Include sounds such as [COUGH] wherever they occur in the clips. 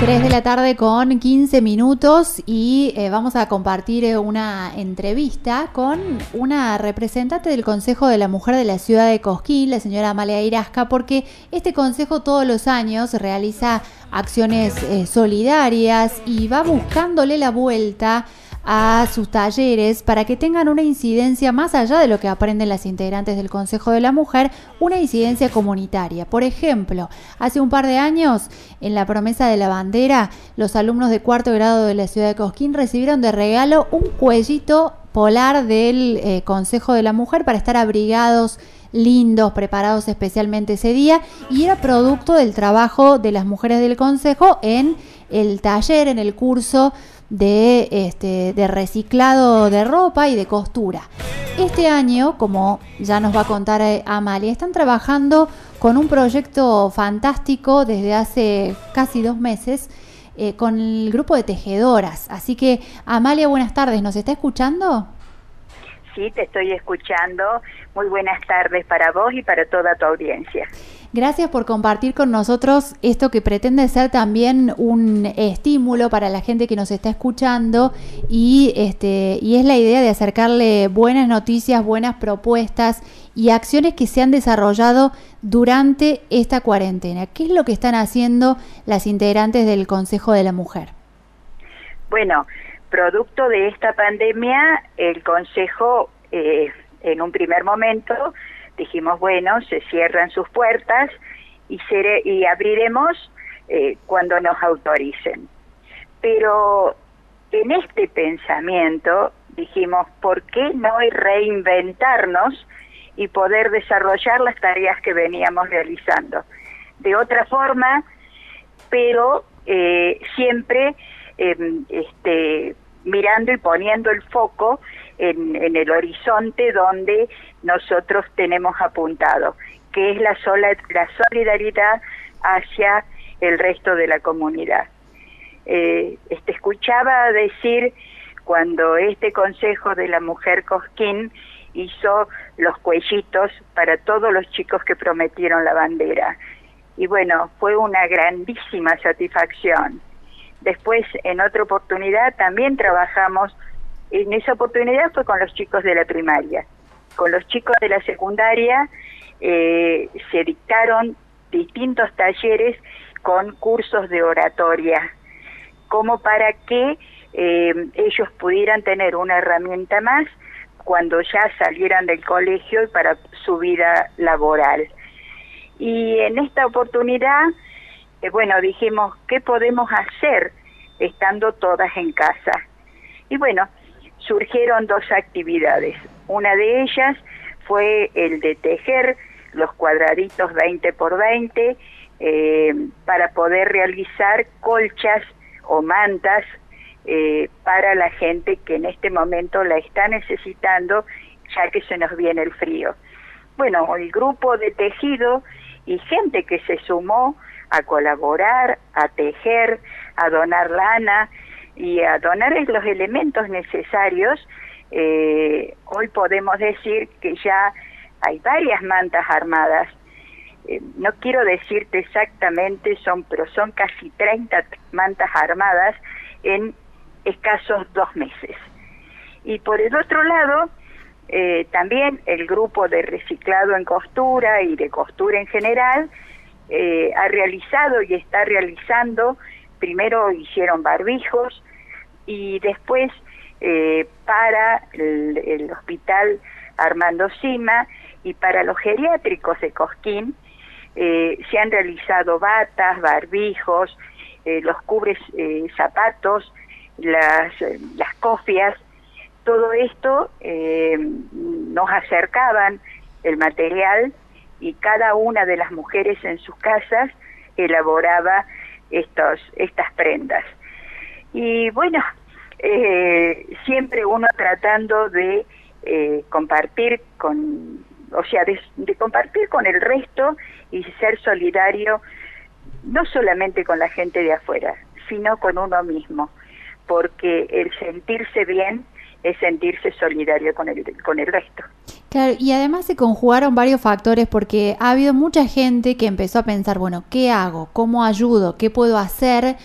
3 de la tarde con 15 minutos y eh, vamos a compartir eh, una entrevista con una representante del Consejo de la Mujer de la ciudad de Cosquín, la señora Amalia Irasca, porque este consejo todos los años realiza acciones eh, solidarias y va buscándole la vuelta a sus talleres para que tengan una incidencia más allá de lo que aprenden las integrantes del Consejo de la Mujer, una incidencia comunitaria. Por ejemplo, hace un par de años, en la promesa de la bandera, los alumnos de cuarto grado de la ciudad de Cosquín recibieron de regalo un cuellito polar del eh, Consejo de la Mujer para estar abrigados lindos, preparados especialmente ese día, y era producto del trabajo de las mujeres del Consejo en el taller, en el curso de, este, de reciclado de ropa y de costura. Este año, como ya nos va a contar eh, Amalia, están trabajando con un proyecto fantástico desde hace casi dos meses eh, con el grupo de tejedoras. Así que, Amalia, buenas tardes, ¿nos está escuchando? Sí, te estoy escuchando. Muy buenas tardes para vos y para toda tu audiencia. Gracias por compartir con nosotros esto que pretende ser también un estímulo para la gente que nos está escuchando y, este, y es la idea de acercarle buenas noticias, buenas propuestas y acciones que se han desarrollado durante esta cuarentena. ¿Qué es lo que están haciendo las integrantes del Consejo de la Mujer? Bueno, producto de esta pandemia, el Consejo eh, en un primer momento dijimos, bueno, se cierran sus puertas y, abriremos eh, cuando nos autoricen. Pero en este pensamiento dijimos, ¿por qué no reinventarnos y poder desarrollar las tareas que veníamos realizando? De otra forma, pero eh, siempre em, este, mirando y poniendo el foco en, el horizonte donde nosotros tenemos apuntado, que es la, sola, la solidaridad hacia el resto de la comunidad. Eh, este, escuchaba decir cuando este Consejo de la Mujer Cosquín hizo los cuellitos para todos los chicos que prometieron la bandera. Y bueno, fue una grandísima satisfacción. Después, en otra oportunidad, también trabajamos en esa oportunidad fue con los chicos de la primaria. Con los chicos de la secundaria eh, se dictaron distintos talleres con cursos de oratoria, como para que eh, ellos pudieran tener una herramienta más cuando ya salieran del colegio y para su vida laboral. Y en esta oportunidad, eh, bueno, dijimos, ¿qué podemos hacer estando todas en casa? Y bueno, surgieron dos actividades. Una de ellas fue el de tejer los cuadraditos 20 por 20 eh, para poder realizar colchas o mantas eh, para la gente que en este momento la está necesitando ya que se nos viene el frío. Bueno, el grupo de tejido y gente que se sumó a colaborar, a tejer, a donar lana, y a donar los elementos necesarios, eh, hoy podemos decir que ya hay varias mantas armadas. Eh, no quiero decirte exactamente, son, pero son casi 30 mantas armadas en escasos dos meses. Y por el otro lado, eh, también el grupo de reciclado en costura y de costura en general ha realizado y está realizando, primero hicieron barbijos, y después eh, para el, hospital Armando Sima y para los geriátricos de Cosquín eh, se han realizado batas, barbijos, eh, los cubres zapatos, las, las cofias, todo esto nos acercaban el material y cada una de las mujeres en sus casas elaboraba estos, estas prendas. Y bueno, eh, siempre uno tratando de eh, compartir con, o sea, de, compartir con el resto y ser solidario no solamente con la gente de afuera, sino con uno mismo, porque el sentirse bien es sentirse solidario con el, con el resto. Claro, y además se conjugaron varios factores porque ha habido mucha gente que empezó a pensar, bueno, ¿qué hago? ¿Cómo ayudo? ¿Qué puedo hacer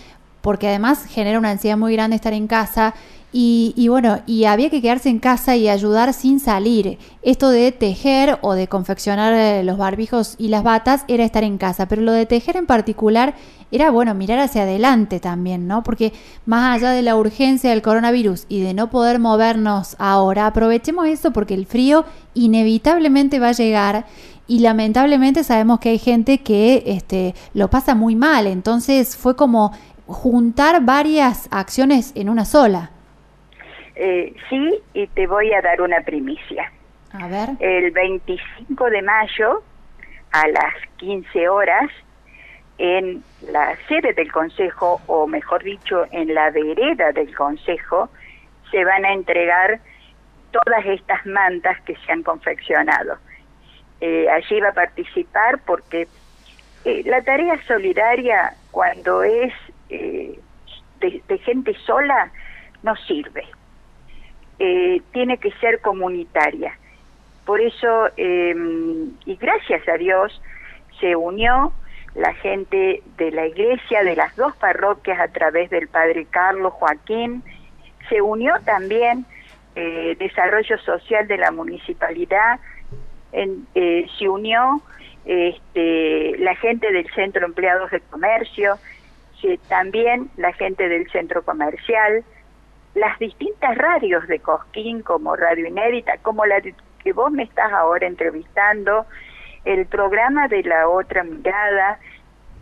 porque además genera una ansiedad muy grande estar en casa y, bueno, y había que quedarse en casa y ayudar sin salir. Esto de tejer o de confeccionar eh, los barbijos y las batas era estar en casa, pero lo de tejer en particular era, bueno, mirar hacia adelante también, ¿no? Porque más allá de la urgencia del coronavirus y de no poder movernos ahora, aprovechemos eso porque el frío inevitablemente va a llegar y lamentablemente sabemos que hay gente que este, lo pasa muy mal, entonces fue como juntar varias acciones en una sola. Eh, sí, y te voy a dar una primicia. A ver. El 25 de mayo, a las 15 horas, en la sede del Consejo, o mejor dicho, en la vereda del Consejo, se van a entregar todas estas mantas que se han confeccionado. Eh, allí va a participar porque eh, la tarea solidaria, cuando es de gente sola, no sirve eh, tiene que ser comunitaria. Por eso, em, y gracias a Dios, se unió la gente de la iglesia, de las dos parroquias a través del padre Carlos Joaquín, se unió también eh, Desarrollo Social de la Municipalidad, eh, se unió este, la gente del Centro Empleados de Comercio, también la gente del Centro Comercial, las distintas radios de Cosquín, como Radio Inédita, como la que vos me estás ahora entrevistando, el programa de la otra mirada,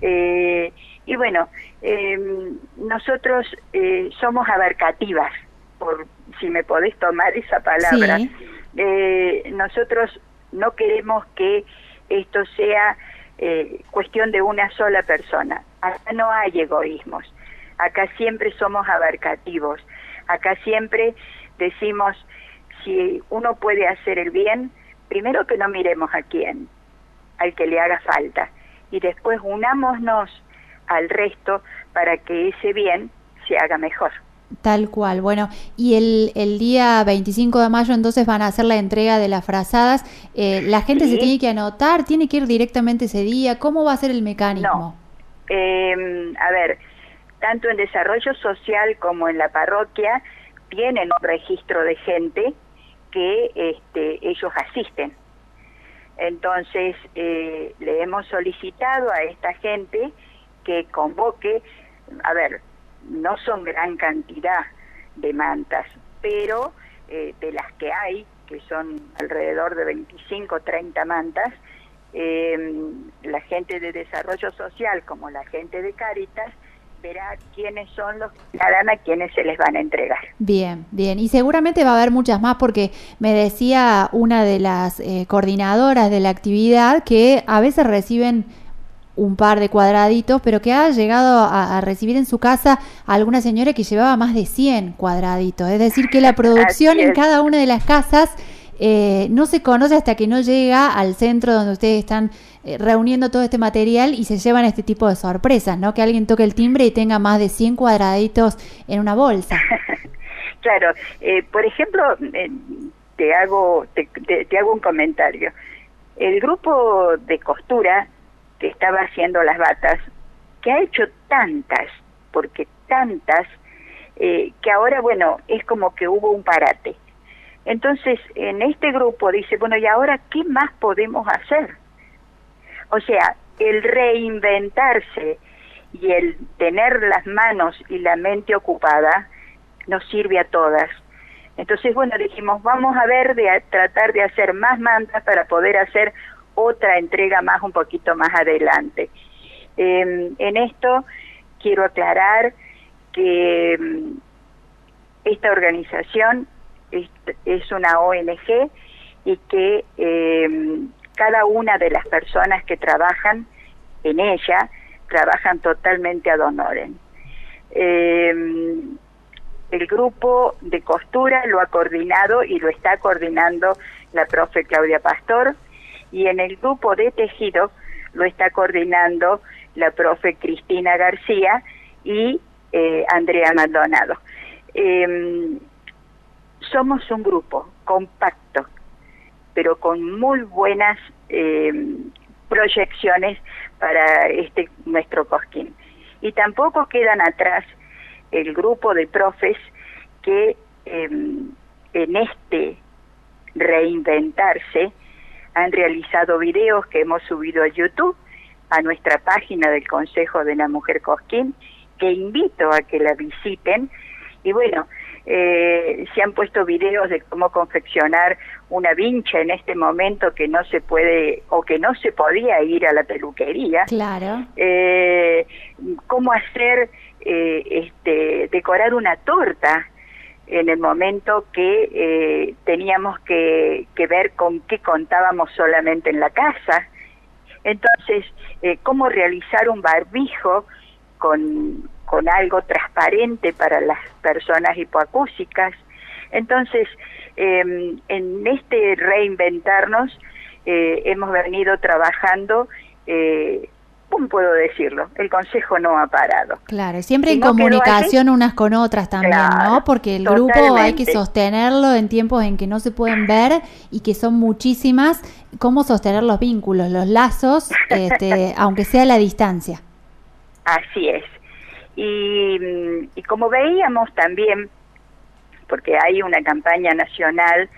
eh, y bueno, em, nosotros eh, somos abarcativas, por si me podés tomar esa palabra. Eh, nosotros no queremos que esto sea cuestión de una sola persona. Acá no hay egoísmos. Acá siempre somos abarcativos. Acá siempre decimos, si uno puede hacer el bien, primero que no miremos a quién, al que le haga falta, y después unámonos al resto para que ese bien se haga mejor. Tal cual. Bueno, y el, el día 25 de mayo entonces van a hacer la entrega de las frazadas. Eh, ¿La gente se tiene que anotar? ¿Tiene que ir directamente ese día? ¿Cómo va a ser el mecanismo? No. Eh, a ver, tanto en desarrollo social como en la parroquia, tienen un registro de gente que este, ellos asisten. Entonces, eh, le hemos solicitado a esta gente que convoque, a ver, no son gran cantidad de mantas, pero eh, de las que hay, que son alrededor de 25 o 30 mantas, eh, la gente de desarrollo social como la gente de Cáritas verá quiénes son los que a quienes se les van a entregar. Bien, bien. Y seguramente va a haber muchas más porque me decía una de las eh, coordinadoras de la actividad que a veces reciben un par de cuadraditos, pero que ha llegado a, recibir en su casa a alguna señora que llevaba más de 100 cuadraditos. Es decir, que la [LAUGHS] producción en cada una de las casas eh, no se conoce hasta que no llega al centro donde ustedes están eh, reuniendo todo este material y se llevan este tipo de sorpresas, ¿no? Que alguien toque el timbre y tenga más de 100 cuadraditos en una bolsa. [LAUGHS] claro, eh, por ejemplo, te hago te, te hago un comentario. El grupo de costura que estaba haciendo las batas, que ha hecho tantas, porque tantas, que ahora, bueno, es como que hubo un parate entonces, en este grupo dice, bueno, ¿y ahora qué más podemos hacer? O sea, el reinventarse y el tener las manos y la mente ocupada nos sirve a todas. Entonces, bueno, dijimos, vamos a ver de tratar de hacer más mantas para poder hacer otra entrega más un poquito más adelante. Em, en esto quiero aclarar que em, esta organización es, una ONG y que em, cada una de las personas que trabajan en ella trabajan totalmente ad honorem. Em, el grupo de costura lo ha coordinado y lo está coordinando la profe Claudia Pastor y en el grupo de tejido lo está coordinando la profe Cristina García y eh, Andrea Maldonado. Em, somos un grupo compacto, pero con muy buenas eh, proyecciones para este nuestro Cosquín. Y tampoco quedan atrás el grupo de profes que em, en este reinventarse han realizado videos que hemos subido a YouTube, a nuestra página del Consejo de la Mujer Cosquín, que invito a que la visiten. Y bueno, eh, se han puesto videos de cómo confeccionar una vincha en este momento que no se puede o que no se podía ir a la peluquería. Claro. Eh, cómo hacer, eh, este, decorar una torta en el momento que eh, teníamos que, que, ver con qué contábamos solamente en la casa. Entonces, eh, cómo realizar un barbijo con, con algo transparente para las personas hipoacúsicas. Entonces, eh, en este reinventarnos, eh, hemos venido trabajando eh, ¿cómo puedo decirlo? El consejo no ha parado. Claro, siempre en comunicación unas con otras también, ¿no? Porque el grupo hay que sostenerlo en tiempos en que no se pueden ver y que son muchísimas. ¿Cómo sostener los vínculos, los lazos, este, [LAUGHS] aunque sea a la distancia? Así es. Y, y como veíamos también, porque hay una campaña nacional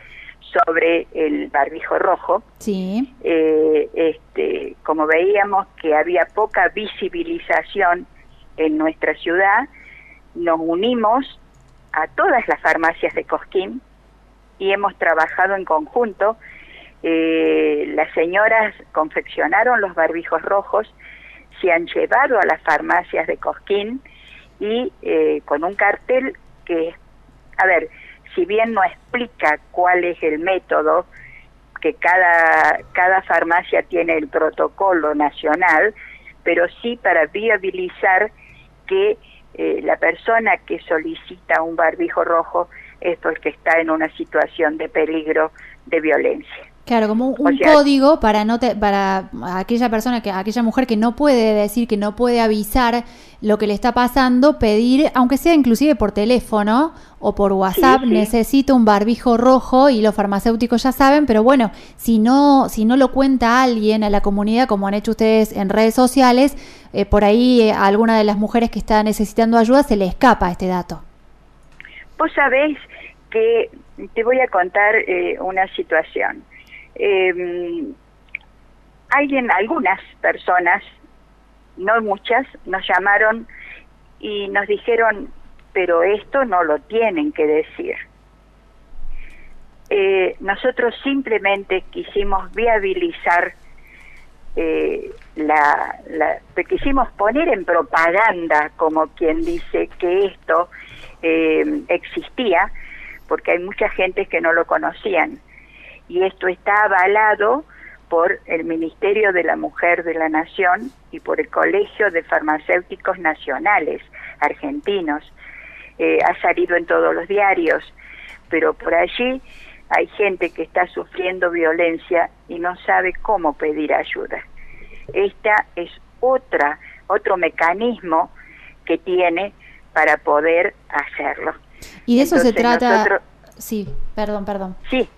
sobre el barbijo rojo. Sí. Eh, este, como veíamos que había poca visibilización en nuestra ciudad, nos unimos a todas las farmacias de Cosquín y hemos trabajado en conjunto. Eh, las señoras confeccionaron los barbijos rojos, se han llevado a las farmacias de Cosquín y eh, con un cartel que, a ver, si bien no explica cuál es el método, que cada, cada farmacia tiene el protocolo nacional, pero sí para viabilizar que eh, la persona que solicita un barbijo rojo es porque está en una situación de peligro de violencia. Claro, como un, código para no para aquella persona que aquella mujer que no puede decir que no puede avisar lo que le está pasando, pedir, aunque sea inclusive por teléfono o por WhatsApp, necesito un barbijo rojo y los farmacéuticos ya saben, pero bueno, si no si no lo cuenta alguien a la comunidad como han hecho ustedes en redes sociales, eh, por ahí eh, a alguna de las mujeres que está necesitando ayuda se le escapa este dato. Vos sabés que te voy a contar eh, una situación eh, alguien, algunas personas, no muchas, nos llamaron y nos dijeron, pero esto no lo tienen que decir. Eh, nosotros simplemente quisimos viabilizar eh, la, la, quisimos poner en propaganda, como quien dice que esto eh, existía, porque hay mucha gente que no lo conocían y esto está avalado por el Ministerio de la Mujer de la Nación y por el Colegio de Farmacéuticos Nacionales argentinos. Eh, ha salido en todos los diarios, pero por allí hay gente que está sufriendo violencia y no sabe cómo pedir ayuda. Esta es otra otro mecanismo que tiene para poder hacerlo. Y de eso se trata. Sí, perdón, perdón. Sí,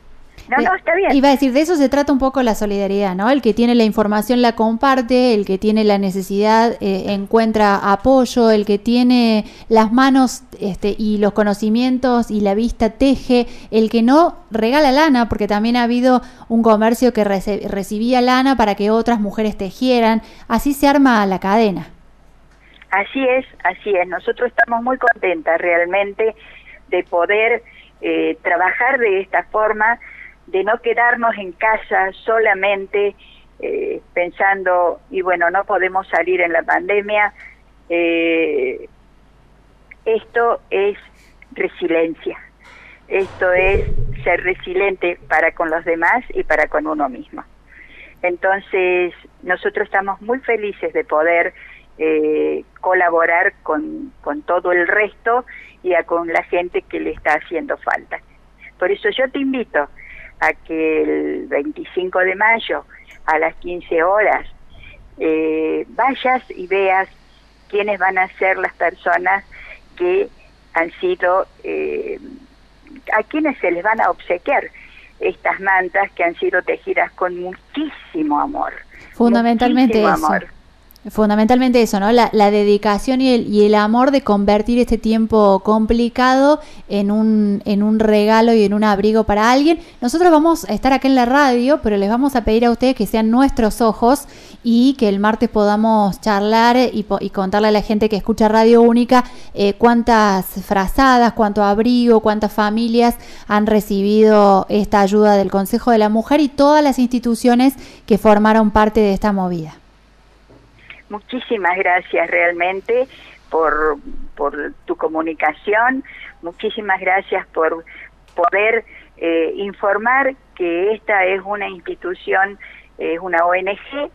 no, no, está bien. Iba a decir, de eso se trata un poco la solidaridad, ¿no? El que tiene la información la comparte, el que tiene la necesidad eh, encuentra apoyo, el que tiene las manos este, y los conocimientos y la vista teje, el que no regala lana, porque también ha habido un comercio que recibía lana para que otras mujeres tejieran, así se arma la cadena. Así es, así es. Nosotros estamos muy contentas realmente de poder eh, trabajar de esta forma de no quedarnos en casa solamente eh, pensando, y bueno, no podemos salir en la pandemia, eh, esto es resiliencia, esto es ser resiliente para con los demás y para con uno mismo. Entonces, nosotros estamos muy felices de poder eh, colaborar con, con todo el resto y a con la gente que le está haciendo falta. Por eso yo te invito a que el 25 de mayo a las 15 horas eh, vayas y veas quiénes van a ser las personas que han sido, eh, a quienes se les van a obsequiar estas mantas que han sido tejidas con muchísimo amor. Fundamentalmente eso. Amor. Fundamentalmente eso, ¿no? La, dedicación y el, y el, amor de convertir este tiempo complicado en un, en un regalo y en un abrigo para alguien. Nosotros vamos a estar acá en la radio, pero les vamos a pedir a ustedes que sean nuestros ojos y que el martes podamos charlar y, y contarle a la gente que escucha Radio Única eh, cuántas frazadas, cuánto abrigo, cuántas familias han recibido esta ayuda del Consejo de la Mujer y todas las instituciones que formaron parte de esta movida. Muchísimas gracias realmente por, por tu comunicación, muchísimas gracias por poder eh, informar que esta es una institución, es una ONG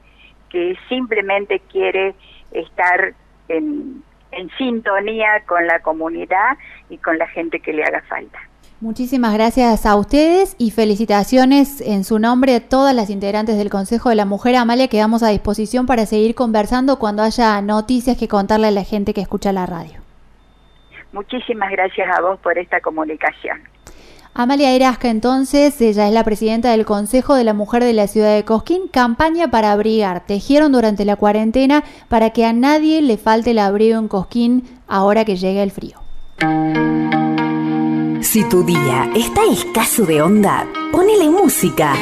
que simplemente quiere estar en, en sintonía con la comunidad y con la gente que le haga falta. Muchísimas gracias a ustedes y felicitaciones en su nombre a todas las integrantes del Consejo de la Mujer. Amalia, quedamos a disposición para seguir conversando cuando haya noticias que contarle a la gente que escucha la radio. Muchísimas gracias a vos por esta comunicación. Amalia Erasca, entonces, ella es la presidenta del Consejo de la Mujer de la ciudad de Cosquín. Campaña para abrigar. Tejieron durante la cuarentena para que a nadie le falte el abrigo en Cosquín ahora que llega el frío. Si tu día está escaso de onda, ponele música.